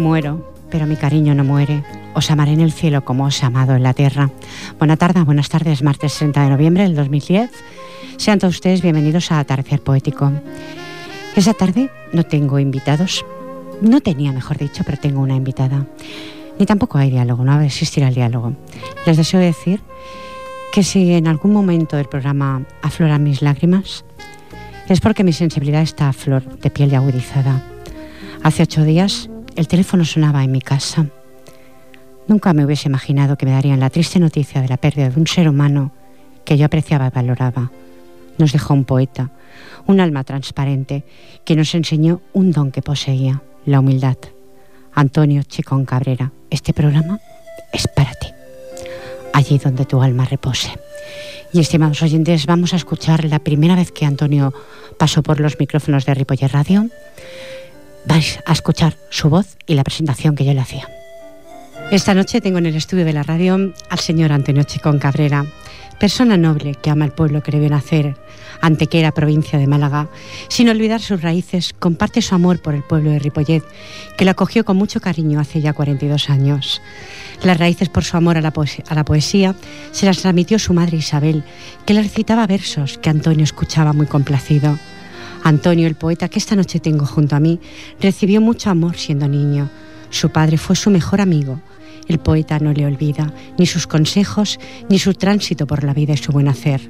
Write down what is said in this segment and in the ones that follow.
Muero, pero mi cariño no muere. Os amaré en el cielo como os he amado en la tierra. Buena tarde, buenas tardes, martes 30 de noviembre del 2010. Sean todos ustedes bienvenidos a Atardecer Poético. Esa tarde no tengo invitados. No tenía, mejor dicho, pero tengo una invitada. Ni tampoco hay diálogo, no va a existir el diálogo. Les deseo decir que si en algún momento del programa afloran mis lágrimas, es porque mi sensibilidad está a flor de piel y agudizada. Hace ocho días el teléfono sonaba en mi casa. Nunca me hubiese imaginado que me darían la triste noticia de la pérdida de un ser humano que yo apreciaba y valoraba. Nos dejó un poeta, un alma transparente, que nos enseñó un don que poseía, la humildad. Antonio Chicón Cabrera, este programa es para ti, allí donde tu alma repose. Y estimados oyentes, vamos a escuchar la primera vez que Antonio pasó por los micrófonos de Ripoller Radio vais a escuchar su voz y la presentación que yo le hacía. Esta noche tengo en el estudio de la radio al señor Antonio Chicón Cabrera, persona noble que ama el pueblo que le vio nacer, Antequera, provincia de Málaga, sin olvidar sus raíces, comparte su amor por el pueblo de Ripollet, que lo acogió con mucho cariño hace ya 42 años. Las raíces por su amor a la, a la poesía se las transmitió su madre Isabel, que le recitaba versos que Antonio escuchaba muy complacido. Antonio, el poeta que esta noche tengo junto a mí, recibió mucho amor siendo niño. Su padre fue su mejor amigo. El poeta no le olvida ni sus consejos, ni su tránsito por la vida y su buen hacer.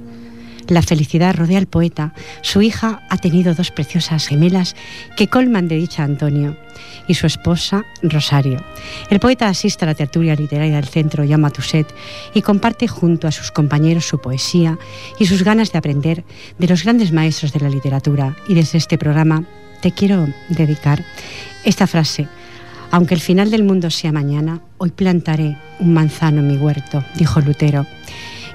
La felicidad rodea al poeta. Su hija ha tenido dos preciosas gemelas que colman de dicha Antonio y su esposa Rosario. El poeta asiste a la tertulia literaria del centro Llama Tuset y comparte junto a sus compañeros su poesía y sus ganas de aprender de los grandes maestros de la literatura. Y desde este programa te quiero dedicar esta frase. Aunque el final del mundo sea mañana, hoy plantaré un manzano en mi huerto, dijo Lutero.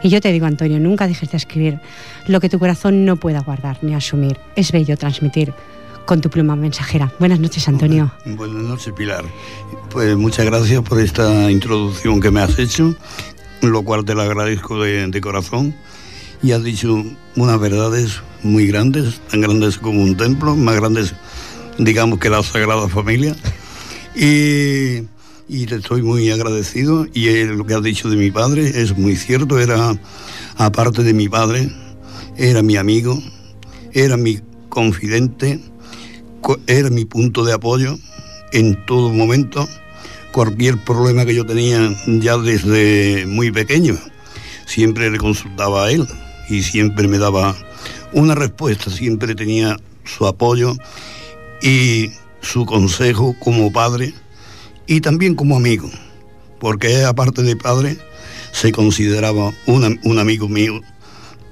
Y yo te digo, Antonio, nunca dejes de escribir lo que tu corazón no pueda guardar ni asumir. Es bello transmitir con tu pluma mensajera. Buenas noches, Antonio. Buenas noches, Pilar. Pues muchas gracias por esta introducción que me has hecho, lo cual te lo agradezco de, de corazón. Y has dicho unas verdades muy grandes, tan grandes como un templo, más grandes, digamos, que la Sagrada Familia. Y y le estoy muy agradecido. Y lo que has dicho de mi padre es muy cierto, era aparte de mi padre, era mi amigo, era mi confidente, era mi punto de apoyo en todo momento, cualquier problema que yo tenía ya desde muy pequeño. Siempre le consultaba a él y siempre me daba una respuesta, siempre tenía su apoyo y su consejo como padre y también como amigo, porque aparte de padre se consideraba un amigo mío,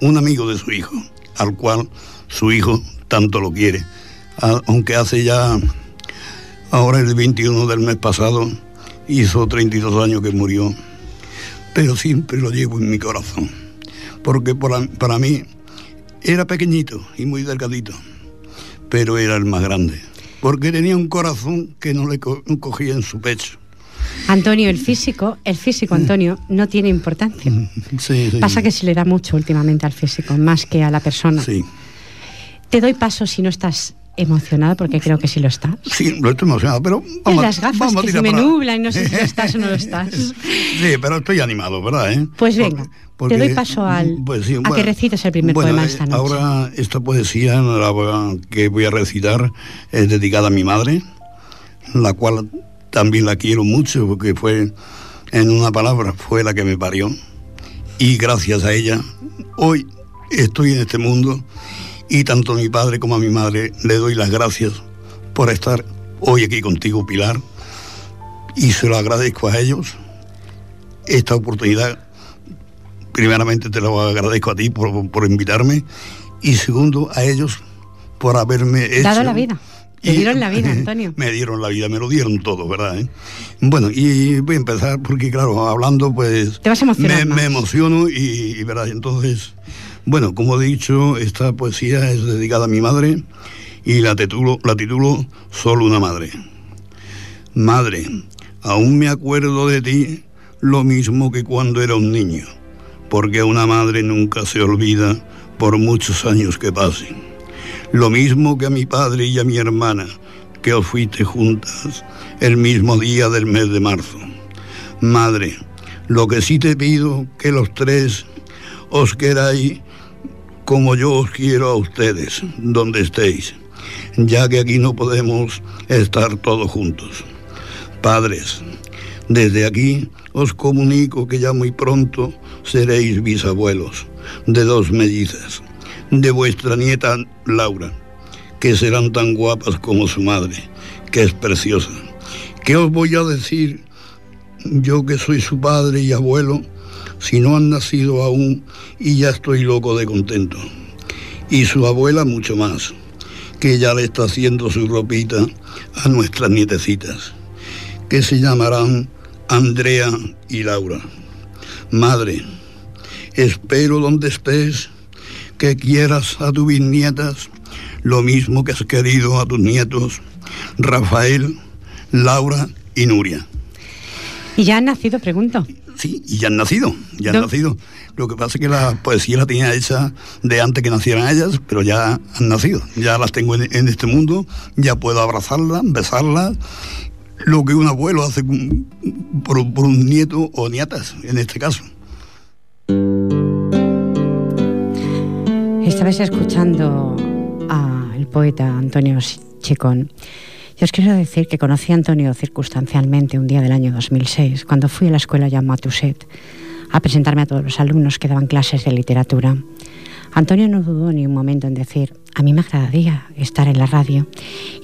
un amigo de su hijo, al cual su hijo tanto lo quiere, aunque hace ya, ahora el 21 del mes pasado, hizo 32 años que murió, pero siempre lo llevo en mi corazón, porque para, para mí era pequeñito y muy delgadito, pero era el más grande, porque tenía un corazón que no le cogía en su pecho. Antonio, el físico, el físico, Antonio, no tiene importancia. Pasa que se le da mucho últimamente al físico, más que a la persona. Sí. Te doy paso si no estás emocionado, porque creo que sí lo estás. Sí, lo estoy emocionado, pero... Vamos, las gafas que se me nublan y no sé si estás o no lo estás. Sí, pero estoy animado, ¿verdad? Eh? Pues venga, te doy paso al, pues a que recites el primer poema esta noche. Ahora, esta poesía la que voy a recitar es dedicada a mi madre, la cual también la quiero mucho, porque fue, en una palabra, fue la que me parió. Y gracias a ella, hoy estoy en este mundo y tanto a mi padre como a mi madre le doy las gracias por estar hoy aquí contigo, Pilar. Y se lo agradezco a ellos esta oportunidad. Primeramente te lo agradezco a ti por, invitarme y segundo a ellos por haberme dado la vida. Me dieron la vida, Antonio. me dieron la vida, me lo dieron todo, ¿verdad? Eh? Bueno, y voy a empezar porque, claro, hablando, pues. Te vas a me, me, emociono y, y, ¿verdad? Entonces, bueno, como he dicho, esta poesía es dedicada a mi madre y la titulo, Solo una madre. Madre, aún me acuerdo de ti lo mismo que cuando era un niño, porque una madre nunca se olvida por muchos años que pasen. Lo mismo que a mi padre y a mi hermana, que os fuiste juntas el mismo día del mes de marzo. Madre, lo que sí te pido que los tres os queráis como yo os quiero a ustedes, donde estéis, ya que aquí no podemos estar todos juntos. Padres, desde aquí os comunico que ya muy pronto seréis bisabuelos de dos mellizas, de vuestra nieta Laura, que serán tan guapas como su madre, que es preciosa. ¿Qué os voy a decir yo que soy su padre y abuelo? Si no han nacido aún y ya estoy loco de contento. Y su abuela mucho más, que ya le está haciendo su ropita a nuestras nietecitas, que se llamarán Andrea y Laura. Madre, espero donde estés que quieras a tus bisnietas lo mismo que has querido a tus nietos, Rafael, Laura y Nuria. ¿Y ya han nacido, pregunto? Sí, y ya han nacido, ya han nacido. Lo que pasa es que la poesía la tenía hecha de antes que nacieran ellas, pero ya han nacido. Ya las tengo en, este mundo, ya puedo abrazarlas, besarlas. Lo que un abuelo hace por, un nieto o nietas, en este caso. Estabais escuchando al poeta Antonio Chicón yo os quiero decir que conocí a Antonio circunstancialmente un día del año 2006, cuando fui a la escuela Jean Matuset a presentarme a todos los alumnos que daban clases de literatura. Antonio no dudó ni un momento en decir, a mí me agradaría estar en la radio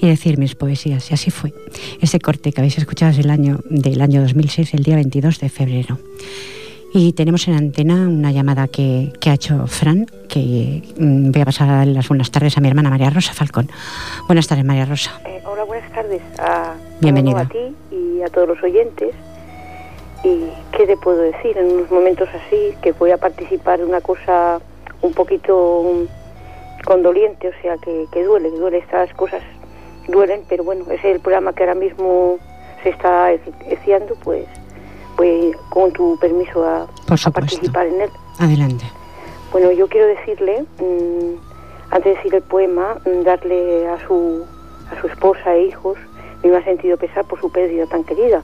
y decir mis poesías, y así fue. Ese corte que habéis escuchado es del año, del año 2006, el día 22 de febrero. Y tenemos en antena una llamada que, ha hecho Fran, que mm, voy a pasar las buenas tardes a mi hermana María Rosa Falcón. Buenas tardes, María Rosa. Eh, tardes a, Bienvenida. a ti y a todos los oyentes. ¿Y qué te puedo decir en unos momentos así? Que voy a participar de una cosa un poquito condoliente, o sea, que, que duele, que duele. Estas cosas duelen, pero bueno, es el programa que ahora mismo se está haciendo, pues pues con tu permiso a, participar en él. Adelante. Bueno, yo quiero decirle, mm, antes de decir el poema, mm, darle a su, a su esposa e hijos mi más sentido pesar por su pérdida tan querida,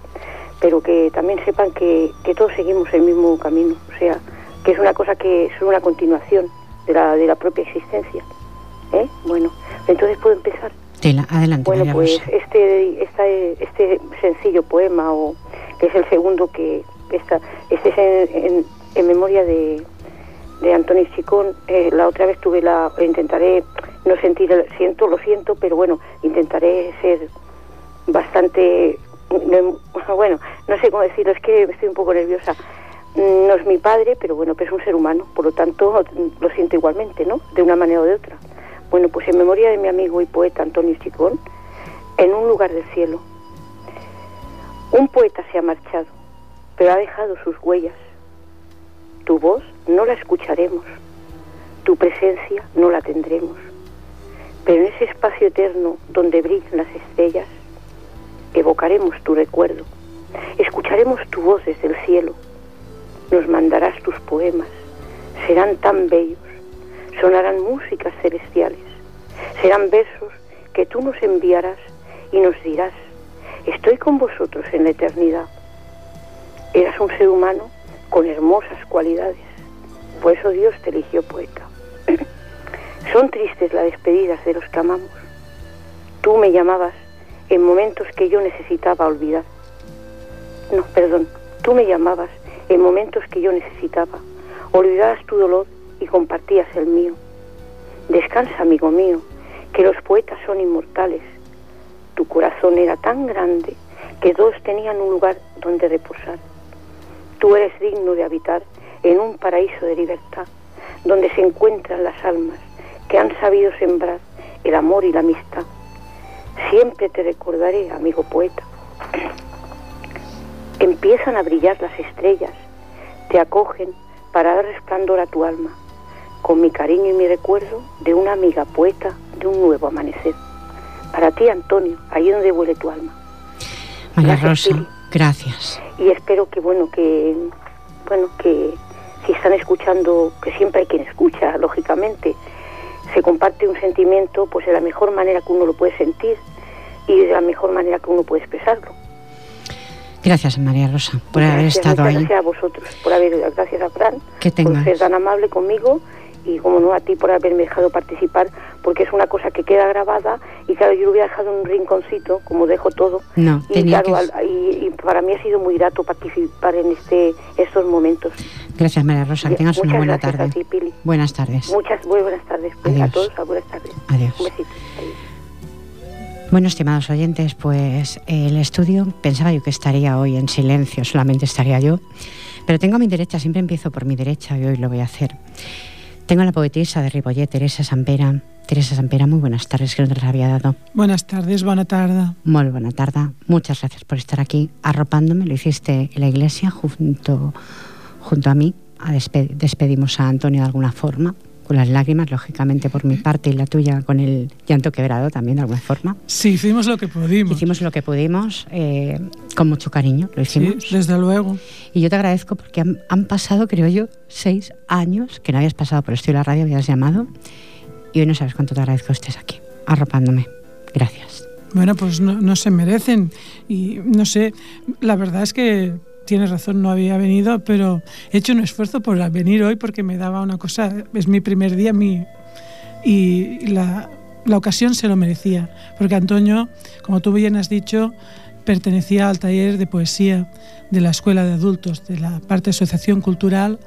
pero que también sepan que, que todos seguimos el mismo camino, o sea, que es una cosa que es una continuación de la, de la propia existencia. ¿eh? Bueno, entonces puedo empezar. adelante. Bueno, pues este, este, este sencillo poema o que es el segundo que está, este es en, en, memoria de, de Antonio Chicón. Eh, la otra vez tuve la, intentaré no sentir, siento, lo siento, pero bueno, intentaré ser bastante, bueno, no sé cómo decirlo, es que estoy un poco nerviosa. No es mi padre, pero bueno, pues es un ser humano, por lo tanto lo siento igualmente, ¿no? De una manera o de otra. Bueno, pues en memoria de mi amigo y poeta Antonio Chicón, en un lugar del cielo, un poeta se ha marchado, pero ha dejado sus huellas. Tu voz no la escucharemos, tu presencia no la tendremos, pero en ese espacio eterno donde brillan las estrellas, evocaremos tu recuerdo, escucharemos tu voz desde el cielo. Nos mandarás tus poemas, serán tan bellos, sonarán músicas celestiales, serán versos que tú nos enviarás y nos dirás, estoy con vosotros en la eternidad. Eras un ser humano con hermosas cualidades, por eso Dios te eligió poeta. Son tristes las despedidas de los que amamos. Tú me llamabas en momentos que yo necesitaba olvidar. No, perdón, tú me llamabas en momentos que yo necesitaba. Olvidabas tu dolor y compartías el mío. Descansa, amigo mío, que los poetas son inmortales. Tu corazón era tan grande que dos tenían un lugar donde reposar. Tú eres digno de habitar en un paraíso de libertad, donde se encuentran las almas que han sabido sembrar el amor y la amistad. Siempre te recordaré, amigo poeta. Empiezan a brillar las estrellas, te acogen para dar resplandor a tu alma, con mi cariño y mi recuerdo de una amiga poeta de un nuevo amanecer. Para ti, Antonio, ahí donde huele tu alma. María Rosa, gracias. Y espero que, bueno, que, bueno, que si están escuchando, que siempre hay quien escucha, lógicamente, se comparte un sentimiento, pues de la mejor manera que uno lo puede sentir y de la mejor manera que uno puede expresarlo. Gracias, María Rosa, por haber estado ahí. Gracias a vosotros, por haber, gracias a Fran, por ser tan amable conmigo y como no a ti por haberme dejado participar, porque es una cosa que queda grabada y claro, yo lo hubiera dejado en un rinconcito, como dejo todo. No, y, claro, y, para mí ha sido muy grato participar en este estos momentos. Gracias, María Rosa, que tengas una buena tarde. buenas tardes. Muchas buenas tardes. Pues, a todos, buenas tardes. Adiós. Un besito. Bueno, estimados oyentes, pues el estudio pensaba yo que estaría hoy en silencio, solamente estaría yo, pero tengo a mi derecha, siempre empiezo por mi derecha y hoy lo voy a hacer. Tengo a la poetisa de Ripollet, Teresa Sampera. Teresa Sampera, muy buenas tardes, que no te las había dado. Buenas tardes, buena tarde. Muy buena tarde. Muchas gracias por estar aquí arropándome. Lo hiciste en la iglesia junto, junto a mí. A despedimos a Antonio de alguna forma con las lágrimas, lógicamente por mi parte y la tuya con el llanto quebrado también de alguna forma. Sí, hicimos lo que pudimos. Hicimos lo que pudimos, eh, con mucho cariño, lo hicimos. Sí, desde luego. Y yo te agradezco porque han, pasado, creo yo, seis años que no habías pasado por esto y la radio, habías llamado, y hoy no sabes cuánto te agradezco que estés aquí, arropándome. Gracias. Bueno, pues no, no se merecen y no sé, la verdad es que tienes razón, no había venido, pero he hecho un esfuerzo por venir hoy porque me daba una cosa, es mi primer día mi, y la, la ocasión se lo merecía, porque Antonio, como tú bien has dicho, pertenecía al taller de poesía de la Escuela de Adultos, de la parte de Asociación Cultural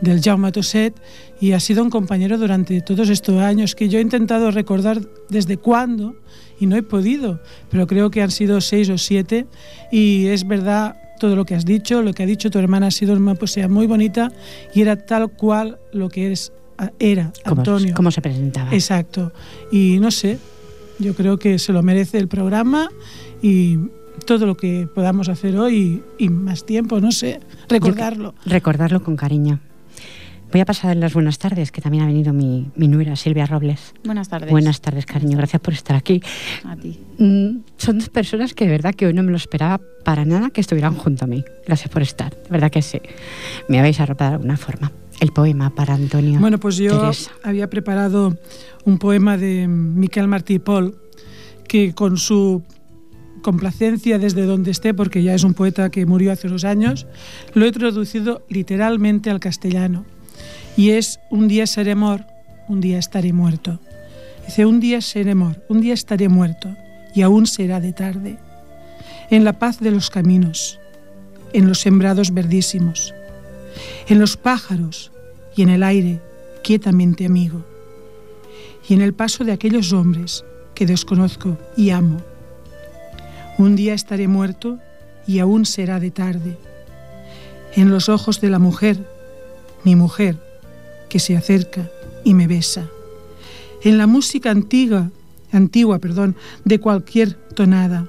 del Jaume Tosset, y ha sido un compañero durante todos estos años que yo he intentado recordar desde cuándo y no he podido, pero creo que han sido seis o siete, y es verdad todo lo que has dicho, lo que ha dicho tu hermana ha sido una poesía muy bonita y era tal cual lo que eres, era Antonio. Cómo se presentaba. Exacto. Y no sé, yo creo que se lo merece el programa y todo lo que podamos hacer hoy y, más tiempo, no sé, recordarlo. recordarlo con cariño. Voy a pasar las buenas tardes, que también ha venido mi, mi nuera, Silvia Robles. Buenas tardes. Buenas tardes, cariño. Gracias por estar aquí. A ti. Mm, son dos personas que de verdad que hoy no me lo esperaba para nada que estuvieran junto a mí. Gracias por estar. De verdad que sí. Me habéis arropado de alguna forma. El poema para Antonio. Bueno, pues yo había preparado un poema de Miquel Martí Pol, que con su complacencia desde donde esté, porque ya es un poeta que murió hace unos años, lo he traducido literalmente al castellano y es un día seré mor, un día estaré muerto. Dice, un día seré mor, un día estaré muerto y aún será de tarde. En la paz de los caminos, en los sembrados verdísimos, en los pájaros y en el aire quietamente amigo, y en el paso de aquellos hombres que desconozco y amo. Un día estaré muerto y aún será de tarde. En los ojos de la mujer, mi mujer, que se acerca y me besa. En la música antigua, antigua, perdón, de cualquier tonada,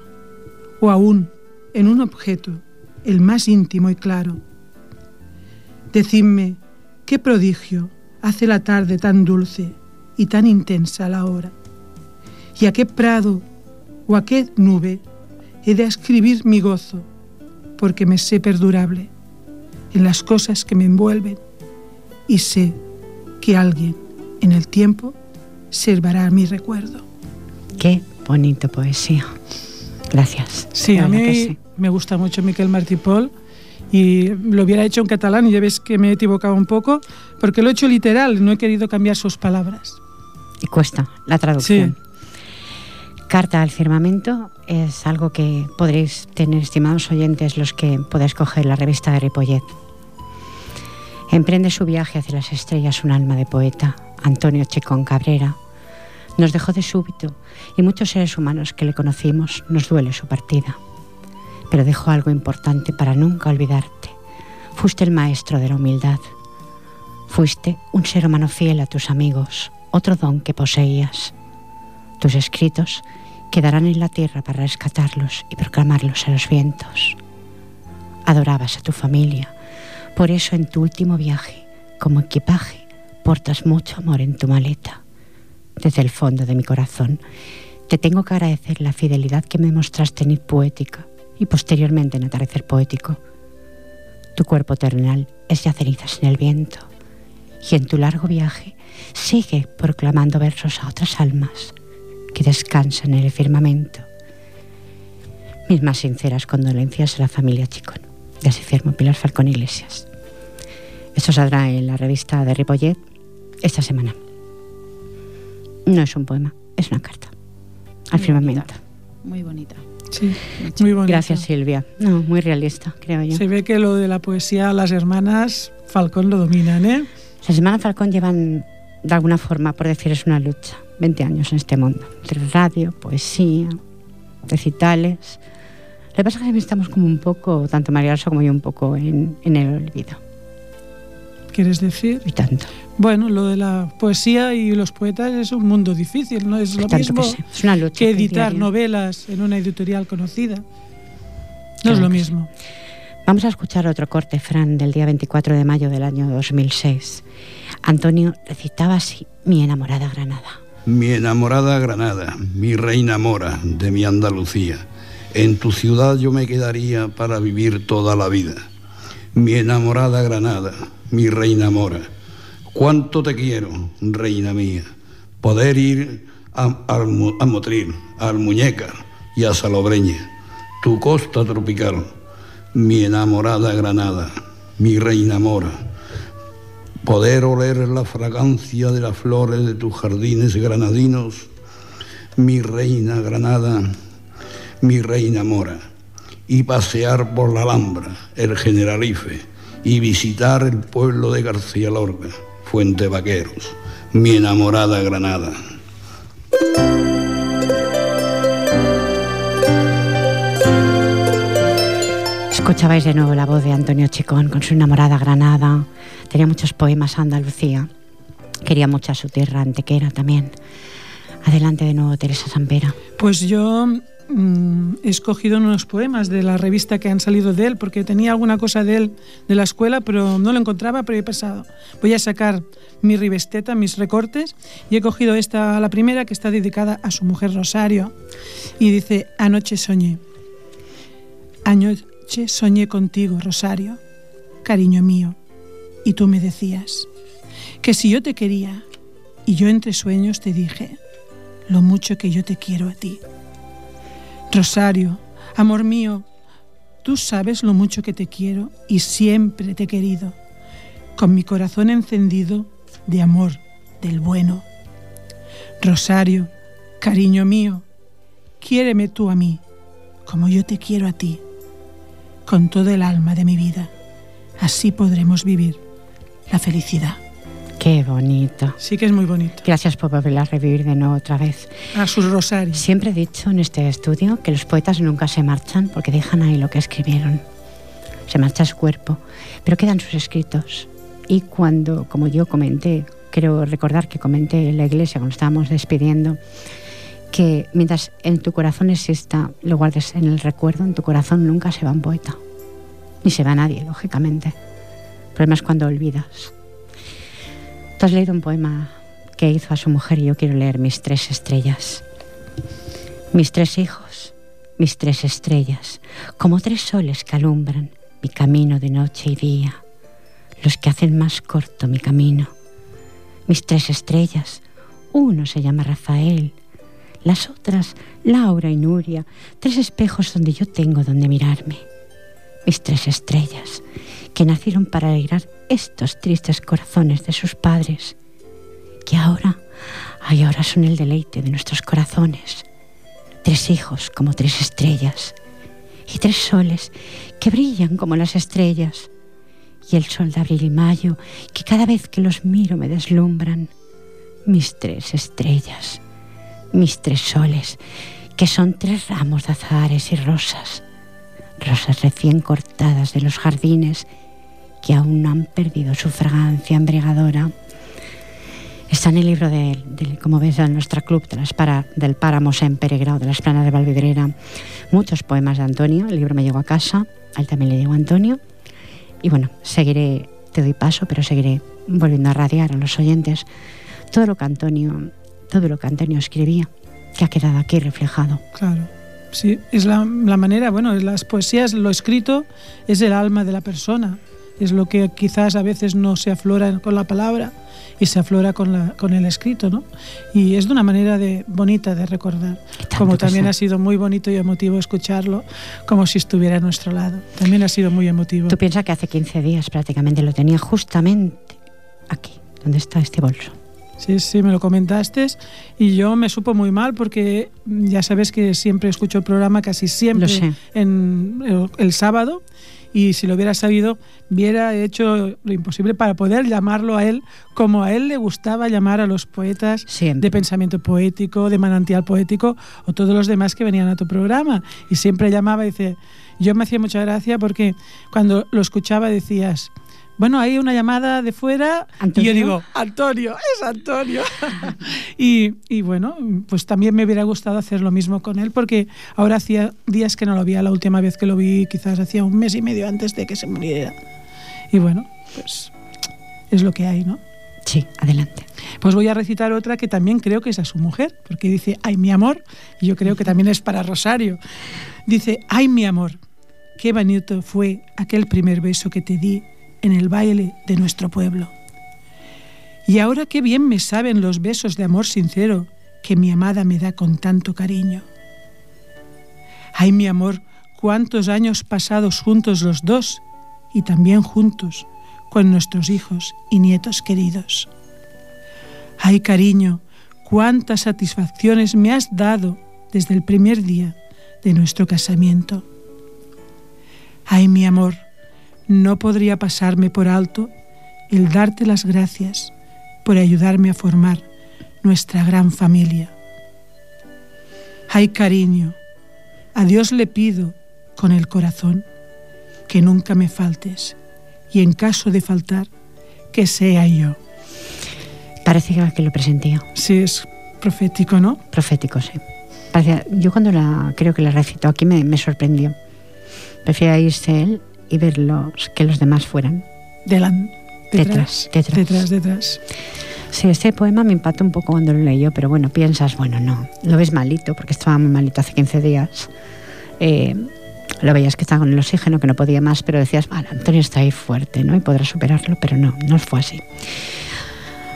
o aún en un objeto, el más íntimo y claro. Decidme, ¿qué prodigio hace la tarde tan dulce y tan intensa la hora? ¿Y a qué prado o a qué nube he de escribir mi gozo? Porque me sé perdurable en las cosas que me envuelven y sé que alguien en el tiempo servará mi recuerdo. Qué bonito poesía. Gracias. Sí, a mí me gusta mucho Miquel Martí Pol y lo hubiera hecho en catalán y ya ves que me he equivocado un poco porque lo he hecho literal, no he querido cambiar sus palabras. Y cuesta la traducción. Carta al firmamento es algo que podréis tener, estimados oyentes, los que podáis coger la revista de Ripollet. Emprende su viaje hacia las estrellas un alma de poeta, Antonio Checón Cabrera, nos dejó de súbito y muchos seres humanos que le conocimos nos duele su partida. Pero dejó algo importante para nunca olvidarte. Fuiste el maestro de la humildad. Fuiste un ser humano fiel a tus amigos, otro don que poseías. Tus escritos quedarán en la tierra para rescatarlos y proclamarlos a los vientos. Adorabas a tu familia, por eso en tu último viaje, como equipaje, portas mucho amor en tu maleta desde el fondo de mi corazón. Te tengo que agradecer la fidelidad que me mostraste en Poética y posteriormente en Atardecer Poético. Tu cuerpo terrenal es ya cenizas en el viento y en tu largo viaje sigue proclamando versos a otras almas que descansan en el firmamento. Mis más sinceras condolencias a la familia Chicón. De así firmo Pilar Falcón Iglesias. Esto saldrá en la revista de Ripollet esta semana. No es un poema, es una carta. Al firmamento. muy bonita. Sí, muy bonita. Gracias, Silvia. No, muy realista, creo yo. Se ve que lo de la poesía, las hermanas Falcón lo dominan, ¿eh? Las hermanas Falcón llevan, de alguna forma, por decir, es una lucha, 20 años en este mundo. Entre radio, poesía, recitales. Lo que pasa es que estamos como un poco, tanto María Rosa como yo, un poco en, en el olvido. ¿Quieres decir? Y tanto. Bueno, lo de la poesía y los poetas es un mundo difícil, ¿no? Es lo mismo que, editar novelas en una editorial conocida. No es lo mismo. Vamos a escuchar otro corte, Fran, del día 24 de mayo del año 2006. Antonio recitaba así, mi enamorada Granada. Mi enamorada Granada, mi reina mora de mi Andalucía. En tu ciudad yo me quedaría para vivir toda la vida. Mi enamorada Granada, mi reina mora. Cuánto te quiero, reina mía, poder ir a, Motril, a Almuñeca y a Salobreña, tu costa tropical, mi enamorada Granada, mi reina mora, poder oler la fragancia de las flores de tus jardines granadinos, mi reina Granada, mi reina mora, y pasear por la Alhambra, el Generalife, y visitar el pueblo de García Lorca Fuente Vaqueros, mi enamorada Granada. Escuchabais de nuevo la voz de Antonio Chicón con su enamorada Granada. Tenía muchos poemas a Andalucía. Quería mucho a su tierra, Antequera también. Adelante de nuevo, Teresa Sampera. Pues yo Mm, he escogido unos poemas de la revista que han salido de él, porque tenía alguna cosa de él de la escuela, pero no lo encontraba, pero he pasado. Voy a sacar mi rivesteta, mis recortes, y he cogido esta, la primera, que está dedicada a su mujer Rosario, y dice, anoche soñé. Anoche soñé contigo, Rosario, cariño mío, y tú me decías que si yo te quería, y yo entre sueños te dije lo mucho que yo te quiero a ti. Rosario, amor mío, tú sabes lo mucho que te quiero y siempre te he querido, con mi corazón encendido de amor del bueno. Rosario, cariño mío, quiéreme tú a mí, como yo te quiero a ti, con todo el alma de mi vida. Así podremos vivir la felicidad. Qué bonito. Sí que es muy bonito. Gracias por volver a revivir de nuevo otra vez. A sus rosarios. Siempre he dicho en este estudio que los poetas nunca se marchan porque dejan ahí lo que escribieron. Se marcha su cuerpo, pero quedan sus escritos. Y cuando, como yo comenté, quiero recordar que comenté en la iglesia cuando estábamos despidiendo, que mientras en tu corazón exista, lo guardes en el recuerdo, en tu corazón nunca se va un poeta. Ni se va nadie, lógicamente. El problema es cuando olvidas. Tú has leído un poema que hizo a su mujer y yo quiero leer mis tres estrellas. Mis tres hijos, mis tres estrellas, como tres soles que alumbran mi camino de noche y día, los que hacen más corto mi camino. Mis tres estrellas, uno se llama Rafael, las otras Laura y Nuria, tres espejos donde yo tengo donde mirarme. Mis tres estrellas, que nacieron para alegrar estos tristes corazones de sus padres, que ahora, ay, ahora son el deleite de nuestros corazones. Tres hijos como tres estrellas, y tres soles que brillan como las estrellas, y el sol de abril y mayo, que cada vez que los miro me deslumbran. Mis tres estrellas, mis tres soles, que son tres ramos de azahares y rosas, rosas recién cortadas de los jardines que aún no han perdido su fragancia embriagadora. Está en el libro de, como ves, en nuestro club de las para, del Páramo en Peregrado, de las Planas de Valvidrera, muchos poemas de Antonio. El libro me llegó a casa, a él también le llegó Antonio. Y bueno, seguiré, te doy paso, pero seguiré volviendo a radiar a los oyentes todo lo que Antonio, todo lo que Antonio escribía, que ha quedado aquí reflejado. Claro. Sí, es la, la manera, bueno, las poesías, lo escrito es el alma de la persona es lo que quizás a veces no se aflora con la palabra y se aflora con, la, con el escrito, ¿no? Y es de una manera de, bonita de recordar, como también ha sido muy bonito y emotivo escucharlo, como si estuviera a nuestro lado. También ha sido muy emotivo. Tú piensas que hace 15 días prácticamente lo tenía justamente aquí, donde está este bolso. Sí, sí, me lo comentaste y yo me supo muy mal porque ya sabes que siempre escucho el programa casi siempre en el, el sábado y si lo hubiera sabido, hubiera hecho lo imposible para poder llamarlo a él como a él le gustaba llamar a los poetas de pensamiento poético, de manantial poético o todos los demás que venían a tu programa. Y siempre llamaba y dice, yo me hacía mucha gracia porque cuando lo escuchaba decías, bueno, hay una llamada de fuera y yo digo, Antonio, es Antonio. y, bueno, pues también me hubiera gustado hacer lo mismo con él porque ahora hacía días que no lo veía, la última vez que lo vi quizás hacía un mes y medio antes de que se muriera. Y bueno, pues es lo que hay, ¿no? Sí, adelante. Pues voy a recitar otra que también creo que es a su mujer, porque dice, ay mi amor, y yo creo que también es para Rosario. Dice, ay mi amor, qué bonito fue aquel primer beso que te di en el baile de nuestro pueblo. Y ahora qué bien me saben los besos de amor sincero que mi amada me da con tanto cariño. Ay, mi amor, cuántos años pasados juntos los dos y también juntos con nuestros hijos y nietos queridos. Ay, cariño, cuántas satisfacciones me has dado desde el primer día de nuestro casamiento. Ay, mi amor, no podría pasarme por alto el darte las gracias por ayudarme a formar nuestra gran familia. Ay, cariño, a Dios le pido con el corazón que nunca me faltes y en caso de faltar, que sea yo. Parece que lo presentía. Sí, es profético, ¿no? Profético, sí. yo cuando la creo que la recitó aquí me, me sorprendió. Prefiero irse él y verlos que los demás fueran. Detrás, detrás, detrás. Detrás, detrás. Sí, este poema me impactó un poco cuando lo leí pero bueno, piensas, bueno, no, lo ves malito, porque estaba muy malito hace 15 días. Eh, lo veías que estaba con el oxígeno, que no podía más, pero decías, vale, Antonio está ahí fuerte, ¿no? Y podrá superarlo, pero no, no fue así.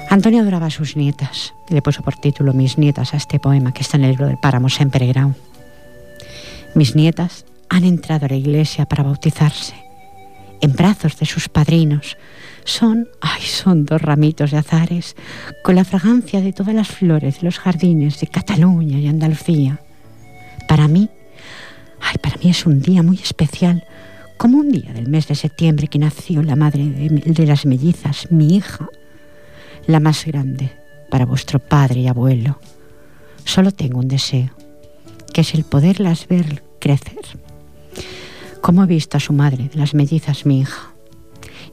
Antonio adoraba a sus nietas y le puso por título Mis nietas a este poema que está en el libro del Páramo en Peregrado. Mis nietas han entrado a la iglesia para bautizarse en brazos de sus padrinos. Son, ay, son dos ramitos de azares, con la fragancia de todas las flores de los jardines de Cataluña y Andalucía. Para mí, ay, para mí es un día muy especial, como un día del mes de septiembre que nació la madre de, las mellizas, mi hija, la más grande para vuestro padre y abuelo. Solo tengo un deseo, que es el poderlas ver crecer. Como he visto a su madre las mellizas, mi hija,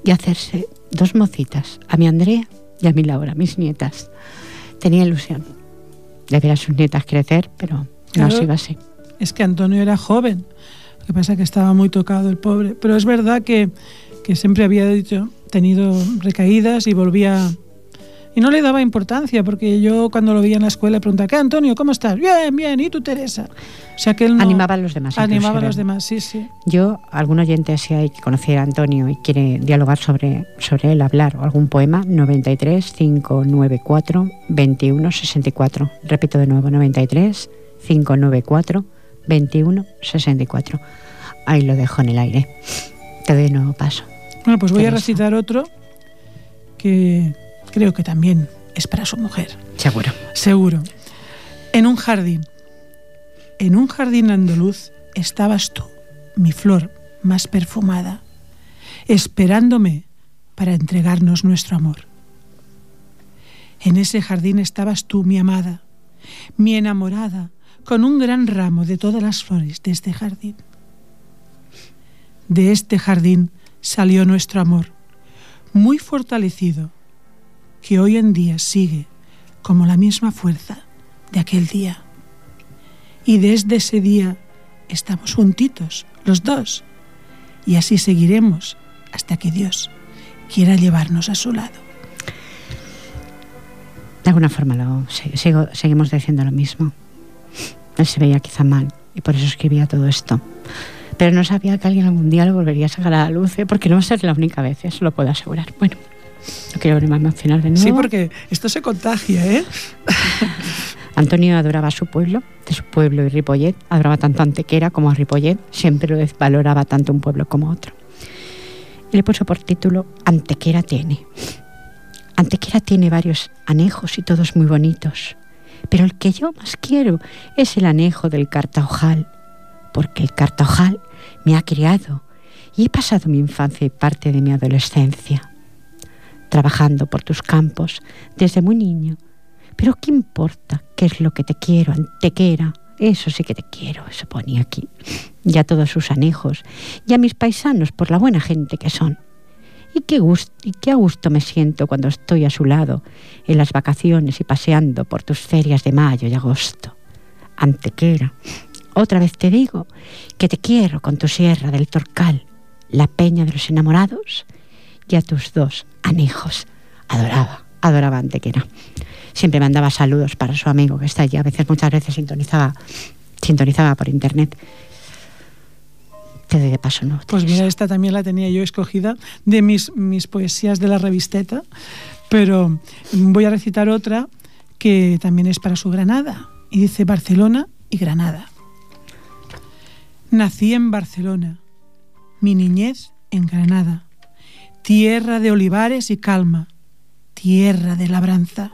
y hacerse dos mocitas, a mi Andrea y a mi Laura, mis nietas. Tenía ilusión de ver a sus nietas crecer, pero no se iba así. Es que Antonio era joven, lo que pasa es que estaba muy tocado el pobre, pero es verdad que, que siempre había dicho, tenido recaídas y volvía y no le daba importancia, porque yo cuando lo veía en la escuela le preguntaba, ¿qué Antonio? ¿Cómo estás? Bien, bien, ¿y tú Teresa? O sea que él no... Animaba a los demás. Animaba a los demás, sí, sí. Yo, algún oyente si hay que conocer a Antonio y quiere dialogar sobre, sobre él, hablar o algún poema, 93 594 21 64. Repito de nuevo, 93 594 21 64. Ahí lo dejo en el aire. Te doy nuevo paso. Bueno, pues voy a recitar otro que creo que también es para su mujer. Seguro. Seguro. En un jardín, en un jardín andaluz, estabas tú, mi flor más perfumada, esperándome para entregarnos nuestro amor. En ese jardín estabas tú, mi amada, mi enamorada, con un gran ramo de todas las flores de este jardín. De este jardín salió nuestro amor, muy fortalecido que hoy en día sigue como la misma fuerza de aquel día. Y desde ese día estamos juntitos, los dos, y así seguiremos hasta que Dios quiera llevarnos a su lado. De alguna forma lo, seguimos diciendo lo mismo. Él se veía quizá mal y por eso escribía todo esto. Pero no sabía que alguien algún día lo volvería a sacar a la luz, ¿eh? porque no va a ser la única vez, eso lo puedo asegurar. Bueno. No quiero más emocionar de nuevo. Sí, porque esto se contagia, ¿eh? Antonio adoraba su pueblo, de su pueblo y Ripollet, adoraba tanto a Antequera como a Ripollet, siempre lo valoraba tanto un pueblo como otro. Y le puso por título Antequera tiene. Antequera tiene varios anejos y todos muy bonitos, pero el que yo más quiero es el anejo del cartaojal, porque el cartaojal me ha criado y he pasado mi infancia y parte de mi adolescencia trabajando por tus campos desde muy niño. Pero ¿qué importa qué es lo que te quiero, antequera? Eso sí que te quiero, eso ponía aquí. Y a todos sus anejos, y a mis paisanos por la buena gente que son. Y qué, gusto, y qué a gusto me siento cuando estoy a su lado, en las vacaciones y paseando por tus ferias de mayo y agosto. Antequera, otra vez te digo que te quiero con tu sierra del Torcal, la peña de los enamorados y a tus dos anejos. Adoraba, adoraba Antequera. Siempre mandaba saludos para su amigo que está allí. A veces, muchas veces sintonizaba, sintonizaba por internet. Te doy de paso, ¿no? Pues mira, esta también la tenía yo escogida de mis, mis poesías de la revisteta, pero voy a recitar otra que también es para su Granada. Y dice Barcelona y Granada. Nací en Barcelona, mi niñez en Granada tierra de olivares y calma, tierra de labranza.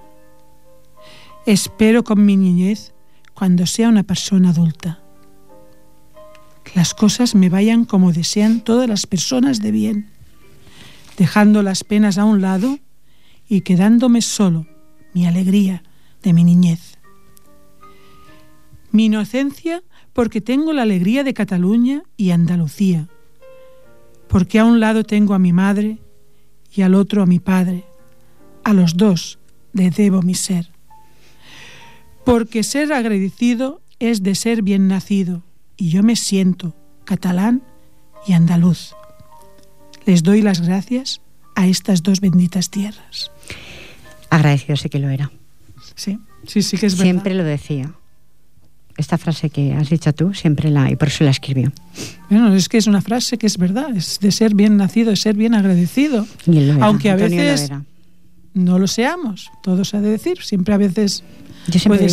Espero con mi niñez cuando sea una persona adulta. Las cosas me vayan como desean todas las personas de bien, dejando las penas a un lado y quedándome solo mi alegría de mi niñez. Mi inocencia porque tengo la alegría de Cataluña y Andalucía porque a un lado tengo a mi madre y al otro a mi padre. A los dos le debo mi ser. Porque ser agradecido es de ser bien nacido, y yo me siento catalán y andaluz. Les doy las gracias a estas dos benditas tierras. Agradecido sí que lo era. Sí, sí, sí que es verdad. Siempre lo decía esta frase que has dicho tú, siempre la, y por eso la escribió. Bueno, es que es una frase que es verdad, es de ser bien nacido, de ser bien agradecido. Aunque a veces no lo seamos, todo se ha de decir, siempre a veces Yo siempre,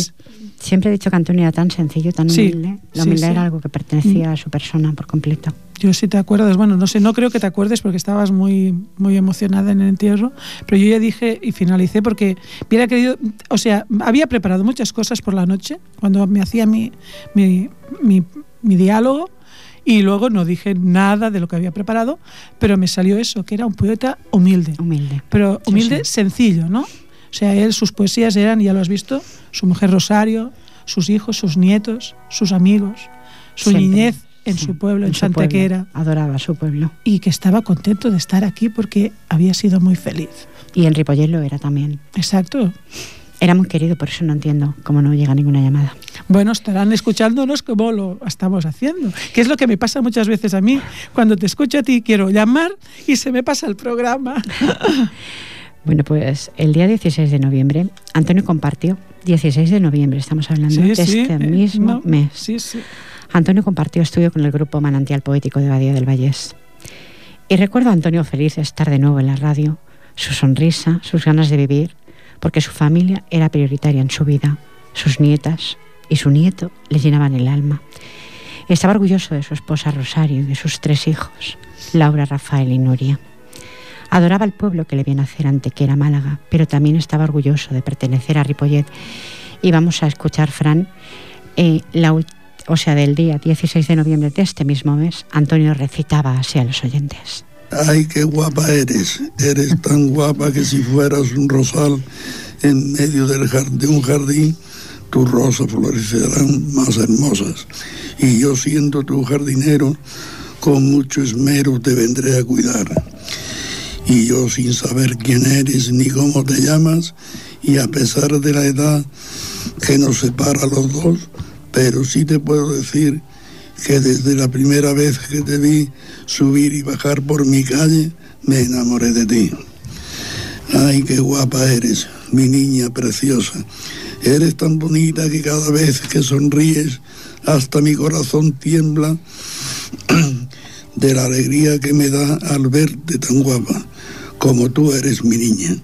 siempre he dicho que Antonio era tan sencillo, tan humilde. La humildad era algo que pertenecía a su persona por completo. Yo sí te acuerdas, bueno, no sé, no creo que te acuerdes porque estabas muy, muy emocionada en el entierro, pero yo ya dije y finalicé porque hubiera querido, o sea, había preparado muchas cosas por la noche cuando me hacía mi, mi, mi, diálogo Y luego no dije nada de lo que había preparado, pero me salió eso, que era un poeta humilde. Humilde. Pero Sí, humilde, sí. sencillo, ¿no? O sea, él, sus poesías eran, ya lo has visto, su mujer Rosario, sus hijos, sus nietos, sus amigos, su Siempre. niñez en Sí, su pueblo, en, pueblo. Santequera, Adoraba su pueblo. y que estaba contento de estar aquí porque había sido muy feliz. Y en Ripollet lo era también. Exacto. Era muy querido, por eso no entiendo cómo no llega ninguna llamada. Bueno, estarán escuchándonos como lo estamos haciendo, que es lo que me pasa muchas veces a mí. Cuando te escucho a ti quiero llamar y se me pasa el programa. Bueno, pues el día 16 de noviembre, Antonio compartió, 16 de noviembre estamos hablando de este eh, mismo no, mes. Sí, sí. Antonio compartió estudio con el grupo Manantial Poético de Badía del Vallés. Y recuerdo a Antonio feliz de estar de nuevo en la radio, su sonrisa, sus ganas de vivir, porque su familia era prioritaria en su vida, sus nietas y su nieto le llenaban el alma. Estaba orgulloso de su esposa Rosario y de sus tres hijos, Laura, Rafael y Nuria. Adoraba el pueblo que le vio nacer ante que era Málaga, pero también estaba orgulloso de pertenecer a Ripollet. Y vamos a escuchar, Fran, eh, la ul- o sea, del día 16 de noviembre de este mismo mes, Antonio recitaba así a los oyentes. Ay, qué guapa eres. Eres tan guapa que si fueras un rosal en medio del jar- de un jardín, tus rosas florecerán más hermosas. Y yo siendo tu jardinero, con mucho esmero te vendré a cuidar. Y yo sin saber quién eres ni cómo te llamas, y a pesar de la edad que nos separa los dos, pero sí te puedo decir que desde la primera vez que te vi subir y bajar por mi calle, me enamoré de ti. Ay, qué guapa eres, mi niña preciosa. Eres tan bonita que cada vez que sonríes, hasta mi corazón tiembla de la alegría que me da al verte tan guapa, como tú eres mi niña.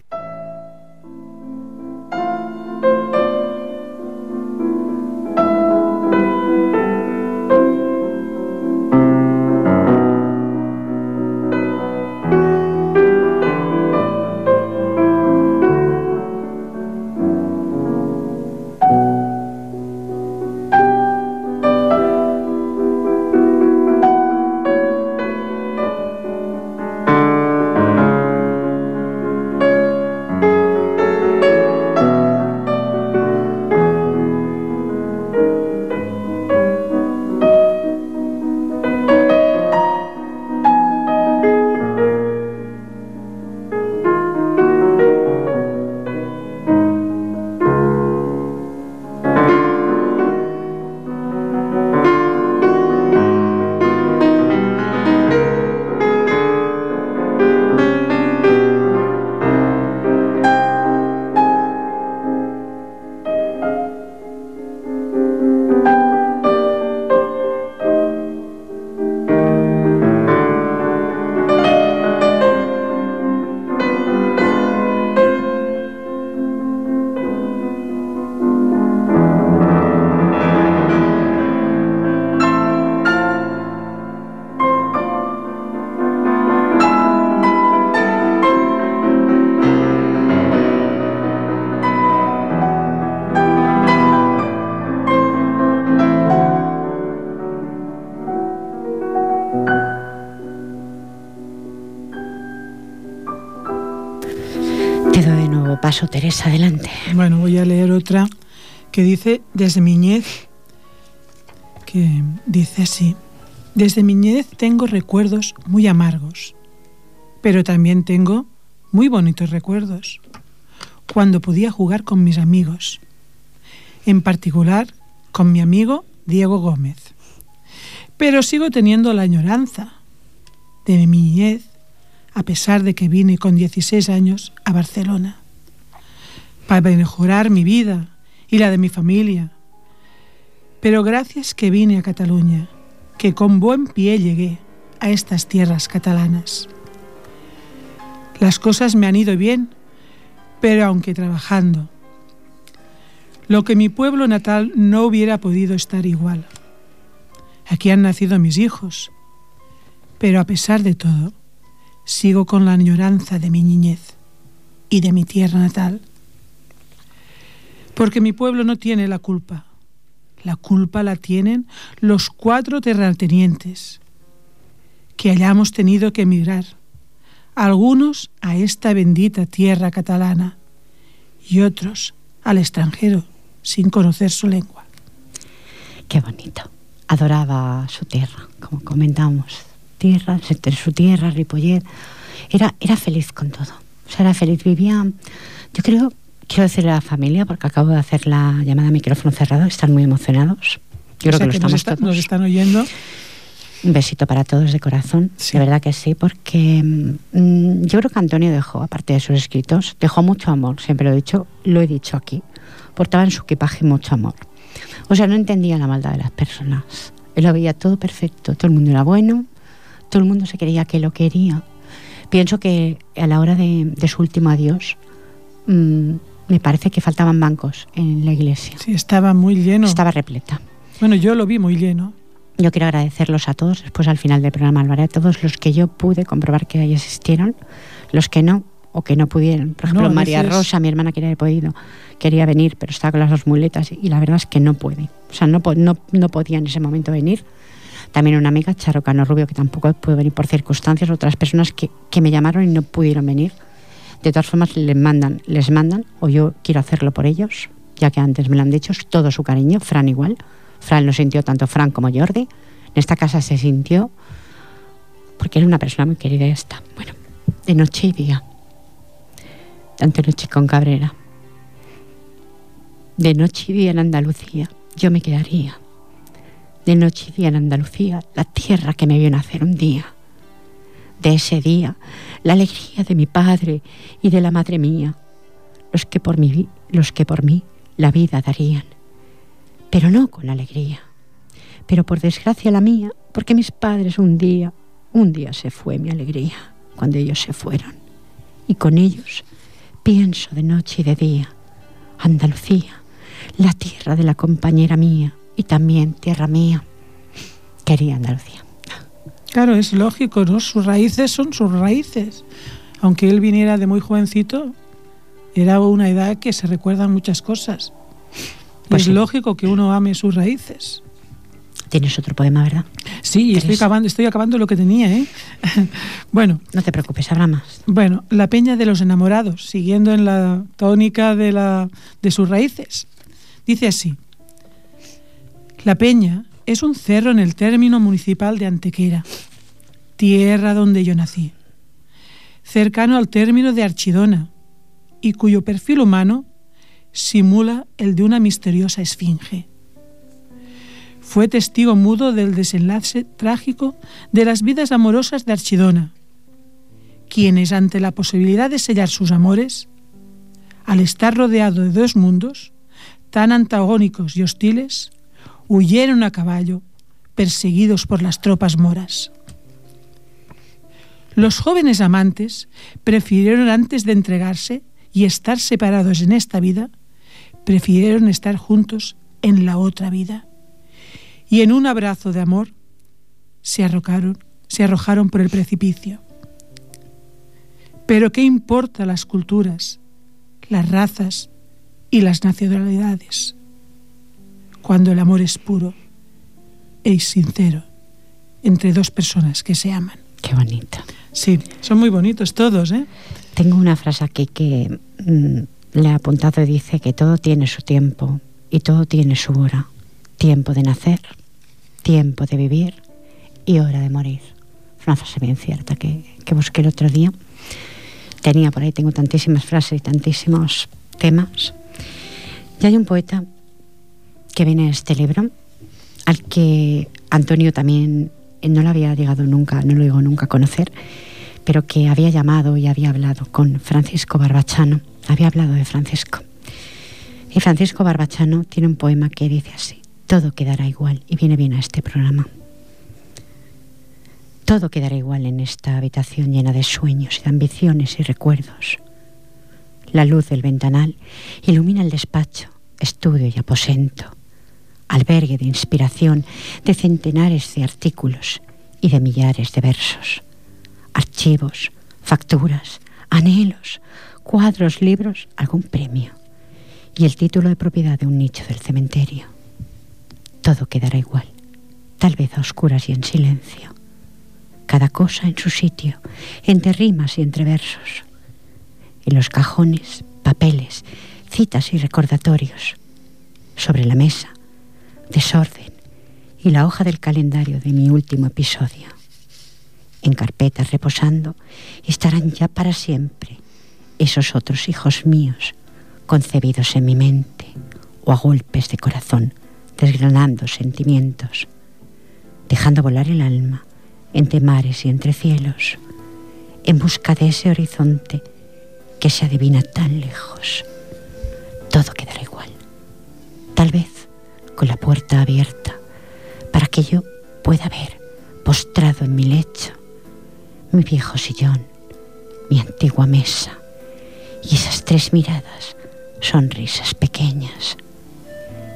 Teresa, adelante. Bueno, voy a leer otra que dice desde mi niñez, que dice así, desde mi niñez tengo recuerdos muy amargos, pero también tengo muy bonitos recuerdos, cuando podía jugar con mis amigos, en particular con mi amigo Diego Gómez. Pero sigo teniendo la añoranza de mi niñez, a pesar de que vine con 16 años a Barcelona para mejorar mi vida y la de mi familia. Pero gracias que vine a Cataluña, que con buen pie llegué a estas tierras catalanas. Las cosas me han ido bien, pero aunque trabajando, lo que mi pueblo natal no hubiera podido estar igual. Aquí han nacido mis hijos, pero a pesar de todo, sigo con la añoranza de mi niñez y de mi tierra natal porque mi pueblo no tiene la culpa. La culpa la tienen los cuatro terratenientes que hayamos tenido que emigrar, algunos a esta bendita tierra catalana y otros al extranjero sin conocer su lengua. Qué bonito. Adoraba su tierra, como comentamos. Tierra, su tierra, Ripollet. Era, era feliz con todo. O sea, era feliz. Vivía, yo creo, quiero decirle a la familia, porque acabo de hacer la llamada a micrófono cerrado, están muy emocionados. Yo creo que lo estamos nos, nos están oyendo. Un besito para todos de corazón, de verdad que sí, porque mm, yo creo que Antonio dejó, aparte de sus escritos, dejó mucho amor, siempre lo he dicho, lo he dicho aquí. Portaba en su equipaje mucho amor. O sea, no entendía la maldad de las personas. Él lo veía todo perfecto, todo el mundo era bueno, todo el mundo se creía que lo quería. Pienso que a la hora de, su último adiós, mm, me parece que faltaban bancos en la iglesia. Sí, estaba muy lleno. Estaba repleta. Bueno, yo lo vi muy lleno. Yo quiero agradecerlos a todos, después al final del programa Álvaro, a todos los que yo pude comprobar que ahí existieron, los que no, o que no pudieron. Por ejemplo, María Rosa, mi hermana quería haber podido, quería venir, pero estaba con las dos muletas y la verdad es que no puede. O sea, no, no, no podía en ese momento venir. También una amiga, Charo Cano Rubio, que tampoco pudo venir por circunstancias, otras personas que, que me llamaron y no pudieron venir. De todas formas, les mandan, les mandan, o yo quiero hacerlo por ellos, ya que antes me lo han dicho, todo su cariño, Fran igual. Fran lo sintió tanto Fran como Jordi. En esta casa se sintió porque era una persona muy querida esta. Bueno, de noche y día. Tanto noche con Cabrera. De noche y día en Andalucía yo me quedaría. De noche y día en Andalucía, la tierra que me vio nacer un día. De ese día, la alegría de mi padre y de la madre mía, los que por mí, los que por mí la vida darían pero no con alegría. Pero por desgracia la mía, porque mis padres un día, un día se fue mi alegría, cuando ellos se fueron. Y con ellos pienso de noche y de día, Andalucía, la tierra de la compañera mía y también tierra mía. Quería Andalucía. Claro, es lógico, ¿no? Sus raíces son sus raíces. Aunque él viniera de muy jovencito, era una edad que se recuerdan muchas cosas. Pues es lógico que uno ame sus raíces. Tienes otro poema, ¿verdad? Sí, estoy acabando, estoy acabando lo que tenía, ¿eh? bueno. No te preocupes, habrá más. Bueno, La Peña de los Enamorados, siguiendo en la tónica de, la, de sus raíces. Dice así. La Peña es un cerro en el término municipal de Antequera, tierra donde yo nací, cercano al término de Archidona, y cuyo perfil humano simula el de una misteriosa esfinge. Fue testigo mudo del desenlace trágico de las vidas amorosas de Archidona, quienes ante la posibilidad de sellar sus amores, al estar rodeado de dos mundos tan antagónicos y hostiles, huyeron a caballo, perseguidos por las tropas moras. Los jóvenes amantes prefirieron antes de entregarse y estar separados en esta vida, prefirieron estar juntos en la otra vida. Y en un abrazo de amor se arrojaron, se arrojaron por el precipicio. Pero ¿qué importa las culturas, las razas y las nacionalidades? Cuando el amor es puro e sincero entre dos personas que se aman. Qué bonito. Sí, son muy bonitos todos, ¿eh? Tengo una frase aquí que mm, le ha apuntado y dice que todo tiene su tiempo y todo tiene su hora. Tiempo de nacer, tiempo de vivir y hora de morir. Es una frase bien cierta que, que busqué el otro día. Tenía por ahí, tengo tantísimas frases y tantísimos temas. Y hay un poeta que viene en este libro, al que Antonio también no lo había llegado nunca, no lo llegó nunca a conocer, pero que había llamado y había hablado con Francisco Barbachano había hablado de Francisco. Y Francisco Barbachano tiene un poema que dice así, todo quedará igual, y viene bien a este programa. Todo quedará igual en esta habitación llena de sueños y de ambiciones y recuerdos. La luz del ventanal ilumina el despacho, estudio y aposento, albergue de inspiración de centenares de artículos y de millares de versos, archivos, facturas, anhelos, cuadros, libros, algún premio y el título de propiedad de un nicho del cementerio. todo quedará igual, tal vez a oscuras y en silencio. Cada cosa en su sitio, entre rimas y entre versos. En los cajones, papeles, citas y recordatorios. Sobre la mesa, desorden y la hoja del calendario de mi último episodio. En carpetas reposando estarán ya para siempre esos otros hijos míos concebidos en mi mente o a golpes de corazón, desgranando sentimientos, dejando volar el alma entre mares y entre cielos, en busca de ese horizonte que se adivina tan lejos. Todo quedará igual, tal vez con la puerta abierta, para que yo pueda ver, postrado en mi lecho, mi viejo sillón, mi antigua mesa y esas tres miradas, sonrisas pequeñas,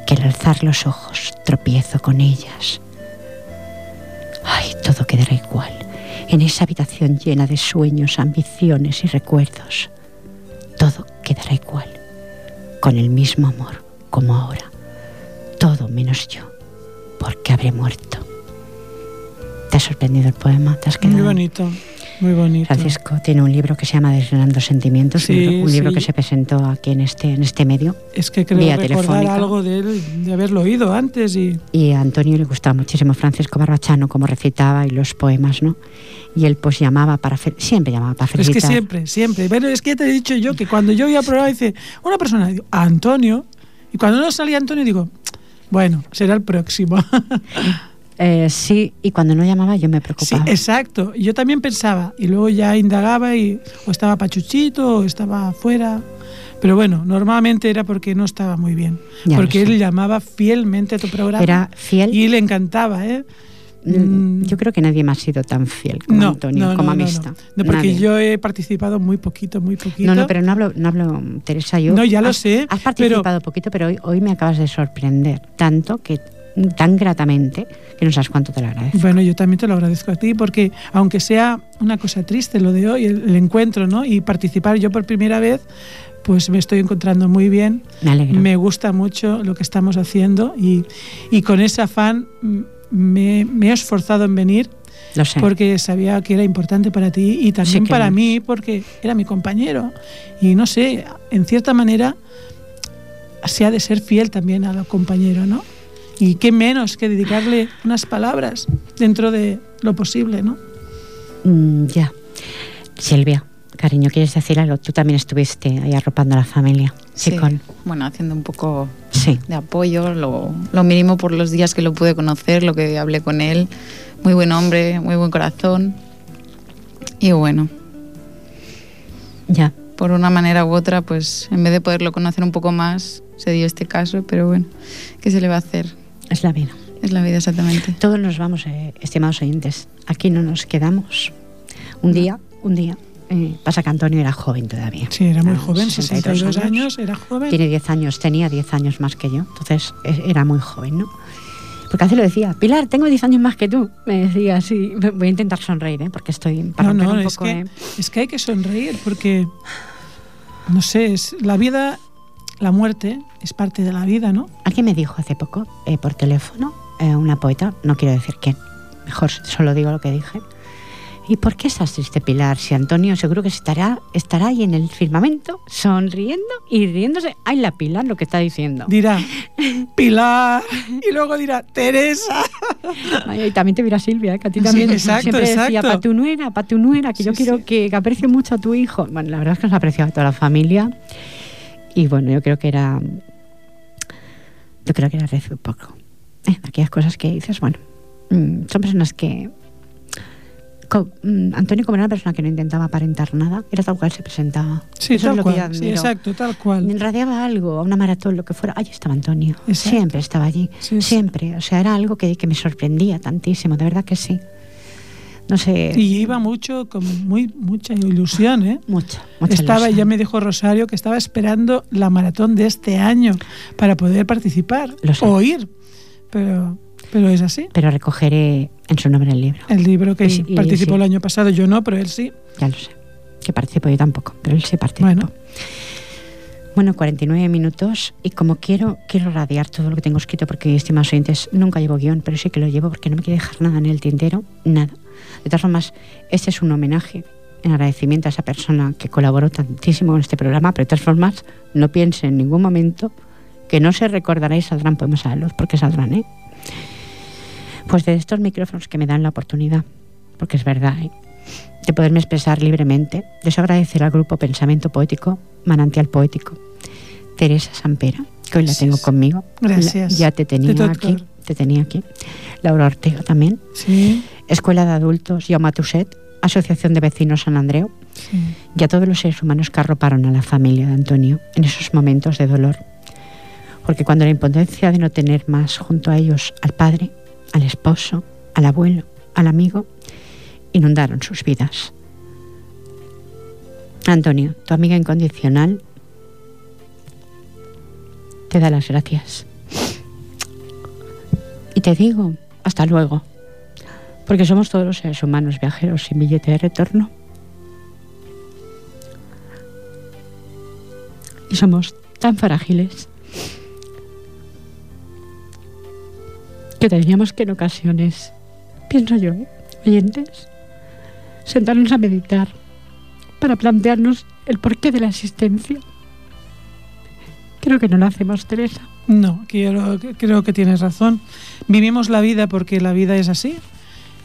que al alzar los ojos tropiezo con ellas. Ay, todo quedará igual en esa habitación llena de sueños, ambiciones y recuerdos. Todo quedará igual, con el mismo amor como ahora. Todo menos yo, porque habré muerto. ¿Te ha sorprendido el poema? ¿Te has quedado? Muy bonito. Muy bonito. Francisco tiene un libro que se llama Desgranando Sentimientos, Sí, un libro, un libro sí. que se presentó aquí en este, en este medio. Es que creo Vía recordar telefónica. algo de él, de haberlo oído antes y Y a Antonio le gustaba muchísimo Francisco Barbachano, como recitaba y los poemas, ¿no? Y él pues llamaba para, siempre llamaba para es que felicitar. siempre, siempre. Pero es que te he dicho yo que cuando yo iba a programa dice una persona, digo, Antonio, y cuando no salía Antonio digo, bueno, será el próximo. Eh, sí, y cuando no llamaba yo me sí, preocupaba. exacto. Yo también pensaba y luego ya indagaba y o estaba pachuchito o estaba afuera. Pero bueno, normalmente era porque no estaba muy bien. Ya porque él llamaba fielmente a tu programa. Era fiel. Y le encantaba, ¿eh? Mm, Yo creo que nadie más ha sido tan fiel como no, Antonio, no, como amistad. No, porque Nadie. yo he participado muy poquito, muy poquito. No, no, pero no hablo, no hablo, Teresa, yo. No, ya lo has- sé, Has pero- participado poquito, pero hoy, hoy me acabas de sorprender tanto que tan gratamente que no sabes cuánto te lo agradezco. Bueno, yo también te lo agradezco a ti porque aunque sea una cosa triste lo de hoy, el, el encuentro, ¿no? Y participar yo por primera vez, pues me estoy encontrando muy bien. Me alegro. Me gusta mucho lo que estamos haciendo y, y con ese afán mm, me, me he esforzado en venir Lo sé. porque sabía que era importante para ti y también Sí para es. mí porque era mi compañero. Y no sé, en cierta manera se ha de ser fiel también al compañero, ¿no? Y qué menos que dedicarle unas palabras dentro de lo posible, ¿no? Mm, ya. Silvia, cariño, ¿quieres decir algo? Tú también estuviste ahí arropando a la familia. Sí, con- bueno, haciendo un poco Sí. de apoyo, lo, lo mínimo por los días que lo pude conocer, lo que hablé con él. Muy buen hombre, muy buen corazón. Y bueno, Ya. por una manera u otra, pues en vez de poderlo conocer un poco más, se dio este caso, pero bueno, ¿qué se le va a hacer? Es la vida. Es la vida exactamente. Todos nos vamos, eh, estimados oyentes. Aquí no nos quedamos. Un día, un día. Eh, pasa que Antonio era joven todavía. Sí, era muy Ah, joven, 62 62 años, era joven. Tiene 10 años, tenía 10 años más que yo. Entonces e- era muy joven, ¿no? Porque así lo decía, Pilar, tengo 10 años más que tú. Me decía así. Voy a intentar sonreír, ¿eh? Porque estoy para No, no, un es poco, que, ¿eh? es que hay que sonreír porque, no sé, es, la vida, la muerte es parte de la vida, ¿no? Alguien me dijo hace poco, eh, por teléfono, una poeta, no quiero decir quién, mejor solo digo lo que dije. ¿Y por qué estás triste, Pilar? Si Antonio seguro que estará, estará ahí en el firmamento, sonriendo y riéndose. ¡Ay, la Pilar lo que está diciendo! Dirá, Pilar, y luego dirá, Teresa. Ay, y también te mira Silvia, ¿eh? que a ti Sí, también exacto, siempre decía, exacto. para tu nuera, para tu nuera, que yo Sí, quiero sí. que, que aprecio mucho a tu hijo. Bueno, la verdad es que nos apreció a toda la familia. Y bueno, yo creo que era. Yo creo que era recíproco. Eh, aquellas cosas que dices, bueno, mm, son personas que. Mm, Antonio, como era una persona que no intentaba aparentar nada, era tal cual se presentaba. Sí, Eso es tal lo que yo cual, sí, exacto, tal cual. Me radiaba algo, a una maratón, lo que fuera. Allí estaba Antonio. Exacto. Siempre estaba allí. Sí, sí. siempre. O sea, era algo que, que me sorprendía tantísimo, de verdad que sí. No sé. Y iba mucho, con muy, mucha ilusión, ¿eh? Mucho, mucha Estaba, ilusión. ya me dijo Rosario que estaba esperando la maratón de este año para poder participar o ir. Pero, pero es así. Pero recogeré en su nombre el libro. El libro que y participó sí. el año pasado, yo no, pero él sí. Ya lo sé. Que participo yo tampoco, pero él sí participó. Bueno. Bueno, 49 minutos y como quiero, quiero radiar todo lo que tengo escrito porque, estimados oyentes, nunca llevo guion, pero sí que lo llevo porque no me quiero dejar nada en el tintero, nada. De todas formas, este es un homenaje en agradecimiento a esa persona que colaboró tantísimo con este programa, pero de todas formas, no piense en ningún momento que no se recordará y saldrán poemas a la luz, porque saldrán, ¿eh? Pues de estos micrófonos que me dan la oportunidad, porque es verdad, ¿eh? de poderme expresar libremente. De eso agradecer al grupo Pensamiento Poético, Manantial Poético, Teresa Sampera, que hoy la tengo conmigo. Gracias. ya te tenía aquí, te tenía aquí. Laura Ortega también. Sí. Escuela de Adultos Jaume Tuset, Asociación de Vecinos San Andreu. sí. Y a todos los seres humanos que arroparon a la familia de Antonio en esos momentos de dolor. Porque cuando la impotencia de no tener más junto a ellos al padre, al esposo, al abuelo, al amigo, inundaron sus vidas. Antonio, tu amiga incondicional, te da las gracias. Y te digo, hasta luego, porque somos todos los seres humanos viajeros sin billete de retorno. Y somos tan frágiles que tendríamos que en ocasiones, pienso yo, ¿eh? oyentes, sentarnos a meditar para plantearnos el porqué de la existencia. Creo que no lo hacemos, Teresa. No, quiero, creo que tienes razón. Vivimos la vida porque la vida es así.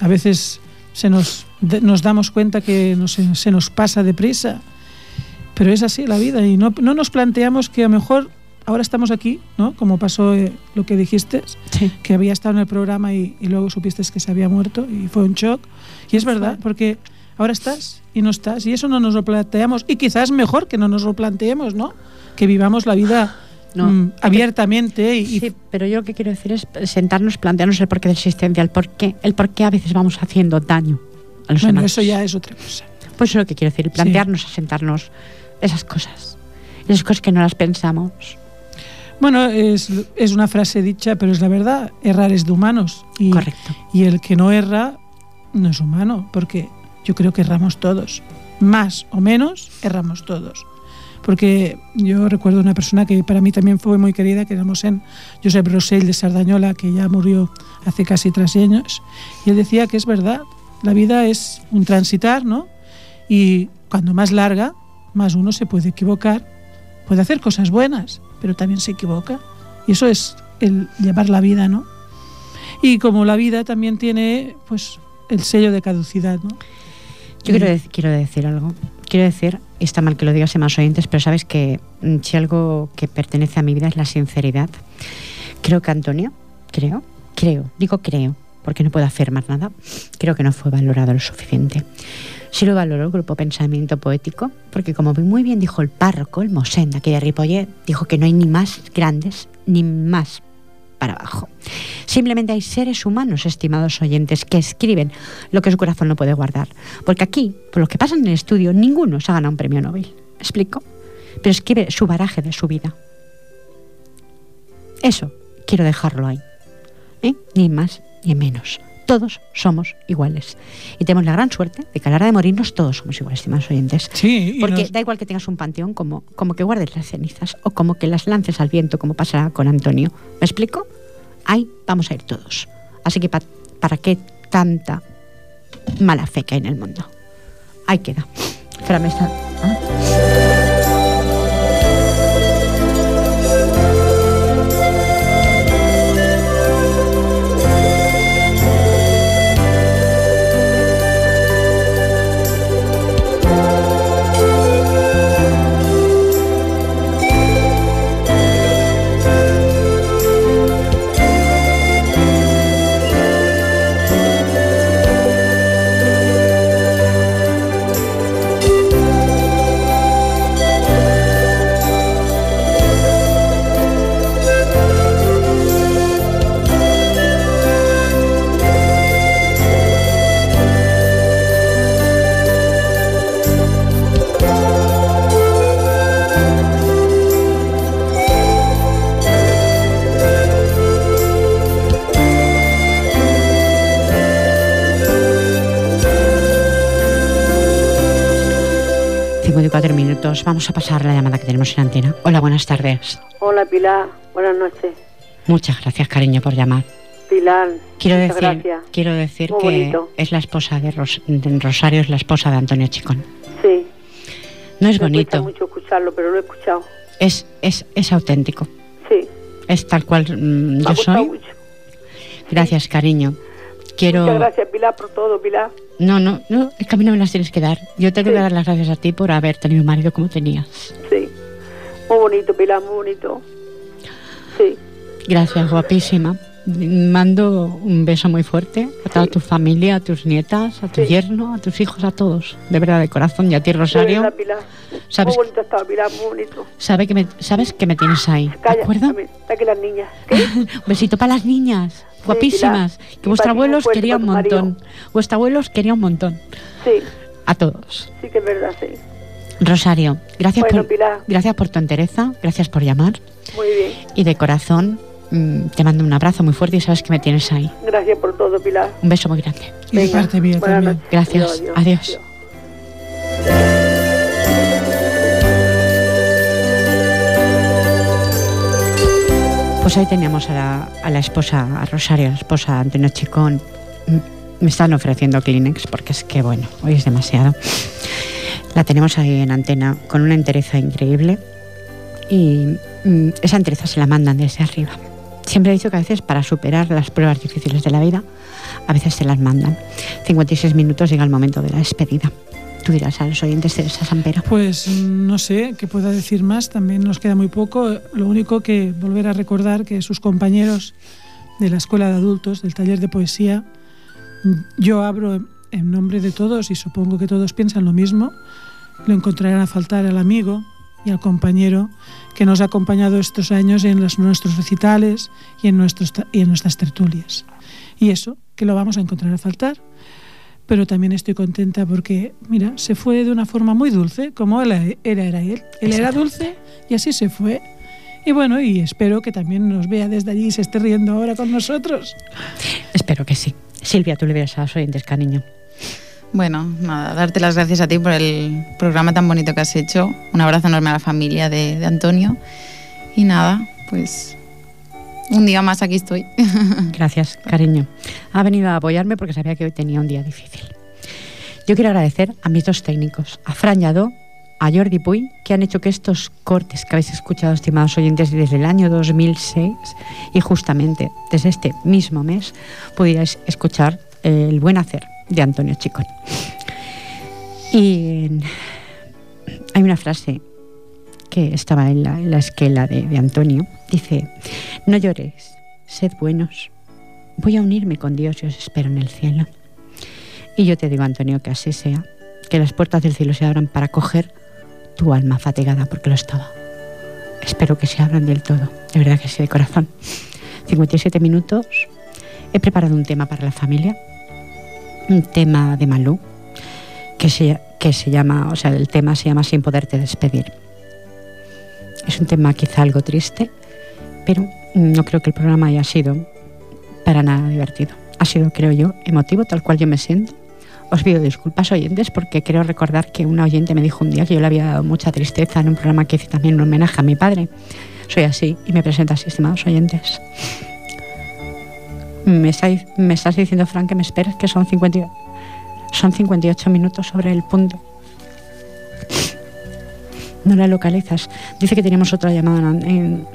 A veces se nos, nos damos cuenta que no se, se nos pasa deprisa, pero es así la vida y no, no nos planteamos que a lo mejor ahora estamos aquí, ¿no? Como pasó eh, lo que dijiste, Sí. que había estado en el programa y, y luego supiste que se había muerto y fue un shock. Y es verdad, porque ahora estás y no estás y eso no nos lo planteamos y quizás mejor que no nos lo planteemos, ¿no? Que vivamos la vida No. mm, abiertamente y, Sí, pero yo lo que quiero decir es sentarnos, plantearnos el porqué de la existencia, el porqué, el porqué a veces vamos haciendo daño a los bueno, demás. eso ya es otra cosa. Pues eso es lo que quiero decir, plantearnos, a sentarnos esas cosas, esas cosas que no las pensamos. Bueno, es, es una frase dicha, pero es la verdad. Errar es de humanos. Y, Correcto. y el que no erra no es humano, porque yo creo que erramos todos. Más o menos, erramos todos. Porque yo recuerdo una persona que para mí también fue muy querida, que éramos en Josep Rosell de Sardañola, que ya murió hace casi tres años, y él decía que es verdad, la vida es un transitar, ¿no? Y cuando más larga, más uno se puede equivocar, puede hacer cosas buenas, pero también se equivoca. Y eso es el llevar la vida, ¿no? Y como la vida también tiene, pues, el sello de caducidad, ¿no? Yo quiero, quiero decir algo. Quiero decir, está mal que lo digas a más oyentes, pero sabes que mm, si algo que pertenece a mi vida es la sinceridad. Creo que Antonio, creo, creo, digo creo, porque no puedo afirmar nada, creo que no fue valorado lo suficiente. Sí lo valoró el grupo Pensamiento Poético, porque como muy bien dijo el párroco, el Mosén aquí de Ripollet, dijo que no hay ni más grandes ni más para abajo. Simplemente hay seres humanos, estimados oyentes, que escriben lo que su corazón no puede guardar. Porque aquí, por lo que pasa en el estudio, ninguno se ha ganado un premio Nobel. ¿Me explico? Pero escribe su baraje de su vida. Eso, quiero dejarlo ahí. ¿Eh? Ni más ni menos. Todos somos iguales. Y tenemos la gran suerte de que a la hora de morirnos todos somos iguales, estimados oyentes. Sí, Porque nos- da igual que tengas un panteón como, como que guardes las cenizas o como que las lances al viento como pasará con Antonio. ¿Me explico? Ahí vamos a ir todos. Así que pa- ¿para qué tanta mala fe que hay en el mundo? Ahí queda. Fran, está- ¿Ah? Minutos. Vamos a pasar la llamada que tenemos en antena. Hola, buenas tardes. Hola Pilar, buenas noches. Muchas gracias, cariño, por llamar. Pilar, Quiero decir, gracias. quiero decir Muy que bonito. es la esposa de, Ros- de Rosario, es la esposa de Antonio Chicón. Sí, No es me bonito, mucho escucharlo, pero lo he escuchado. es, es, es auténtico. Sí, Es tal cual mm, me yo soy. mucho. Gracias, cariño. Quiero. Muchas gracias Pilar por todo, Pilar. No, no, no, es que a mí no me las tienes que dar. Yo te Sí. a dar las gracias a ti por haber tenido un marido como tenías. Sí, muy bonito Pilar, muy bonito. Sí, Gracias, guapísima. Mando un beso muy fuerte a toda tu familia, a tus nietas, a tu Sí. yerno, a tus hijos, a todos. De verdad, de corazón. Y a ti, de Rosario. verdad Pilar. ¿Sabes Muy bonito estaba Pilar, muy bonito. Sabe que me, sabes que me tienes ahí, ¿de Calla, acuerdo? dame, está aquí las niñas. Un besito para las niñas, guapísimas. Que Y vuestro para ti, abuelo os fuerte quería un montón. Vuestro abuelo os quería un montón. Sí, A todos. sí que es verdad, sí. Rosario, gracias Bueno, por, Pilar. gracias por tu entereza, gracias por llamar. Muy bien. Y de corazón mm, te mando un abrazo muy fuerte y sabes que me tienes ahí. Gracias por todo, Pilar. Un beso muy grande. Y de parte mía buenas también. noches. Gracias. Adiós. Pues ahí teníamos a la, a la esposa, a Rosario, la esposa de Antonio Chicón. Mm, Me están ofreciendo Kleenex porque es que, bueno, hoy es demasiado. La tenemos ahí en antena con una entereza increíble y mm, esa entereza se la mandan desde arriba. Siempre he dicho que a veces para superar las pruebas difíciles de la vida, a veces se las mandan. 56 minutos llega el momento de la despedida. Tú dirás a los oyentes Teresa. Pues no sé qué pueda decir más, también nos queda muy poco. Lo único que volver a recordar que sus compañeros de la Escuela de Adultos, del taller de poesía, yo abro en- nombre de todos y supongo que todos piensan lo mismo, lo encontrarán a faltar al amigo y al compañero que nos ha acompañado estos años en nuestros recitales y en, y en nuestras tertulias. Y eso, que lo vamos a encontrar a faltar pero también estoy contenta porque, mira, se fue de una forma muy dulce, como él era, era él. Él era dulce y así se fue. Y bueno, y espero que también nos vea desde allí y se esté riendo ahora con nosotros. Espero que sí. Silvia, tú le dirás a los oyentes, cariño. Bueno, nada, darte las gracias a ti por el programa tan bonito que has hecho. Un abrazo enorme a la familia de, de Antonio. Y nada, pues un día más aquí estoy. Gracias, cariño. Ha venido a apoyarme porque sabía que hoy tenía un día difícil. Yo quiero agradecer a mis dos técnicos, a Fran Lladó, a Jordi Puy, que han hecho que estos cortes que habéis escuchado, estimados oyentes, desde el año 2006 y justamente desde este mismo mes, pudierais escuchar el buen hacer de Antonio Chicón. Y hay una frase estaba en la, esquela de, Antonio. Dice, no llores, sed buenos. Voy a unirme con Dios y os espero en el cielo. Y yo te digo, Antonio, que así sea, que las puertas del cielo se abran para coger tu alma fatigada, porque lo estaba. Espero que se abran del todo, de verdad que sí, de corazón. 57 minutos. He preparado un tema para la familia, un tema de Malú, que se, que se llama, o sea, el tema se llama Sin poderte despedir. Es un tema quizá algo triste, pero no creo que el programa haya sido para nada divertido. Ha sido, creo yo, emotivo, tal cual yo me siento. Os pido disculpas, oyentes, porque creo recordar que una oyente me dijo un día que yo le había dado mucha tristeza en un programa que hice también un homenaje a mi padre. Soy así y me presento así, estimados oyentes. Me, está- estás diciendo, Frank, que me esperes, que son, 50, y- son 58 minutos sobre el punto. No la localizas. Dice que teníamos otra llamada en,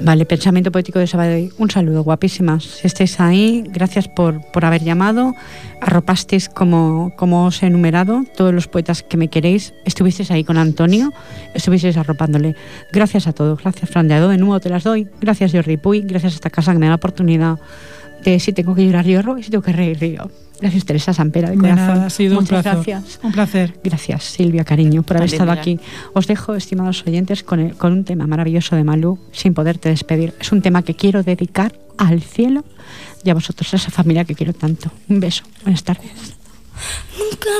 Vale, pensamiento poético de Sabadell. Un saludo, guapísimas. Si estáis ahí, gracias por, por haber llamado. Arropasteis, como, como os he enumerado, todos los poetas que me queréis. Estuvisteis ahí con Antonio, estuvisteis arropándole. Gracias a todos. Gracias, Fran. De nuevo te las doy. Gracias, Jordi Puy. Gracias a esta casa que me da la oportunidad de si tengo que llorar, lloro y si tengo que reír, río. Gracias, Teresa Sampera, de De corazón. nada, ha sido un Muchas placer. gracias. Un placer. Gracias, Silvia, cariño, por haber estado aquí. Os dejo, estimados oyentes, con, el- con un tema maravilloso de Malú, sin poderte despedir. Es un tema que quiero dedicar al cielo y a vosotros, a esa familia que quiero tanto. Un beso. Buenas tardes. Nunca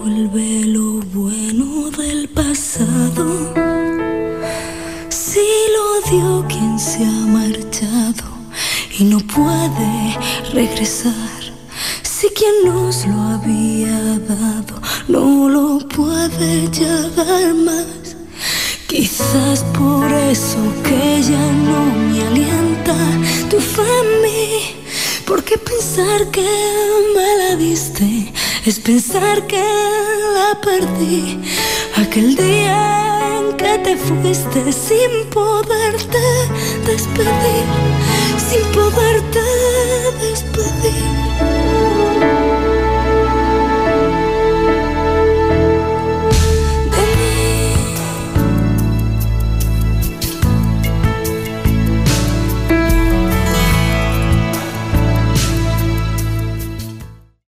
devuelve lo bueno del pasado. Si lo dio quien se ha marchado y no puede regresar. Si quien nos lo había dado no lo puede ya dar más. Quizás por eso que ya no me alienta tu fe en mí. Porque pensar que me la diste es pensar que la perdí. Aquel día en que te fuiste sin poderte despedir sin poderte despedir.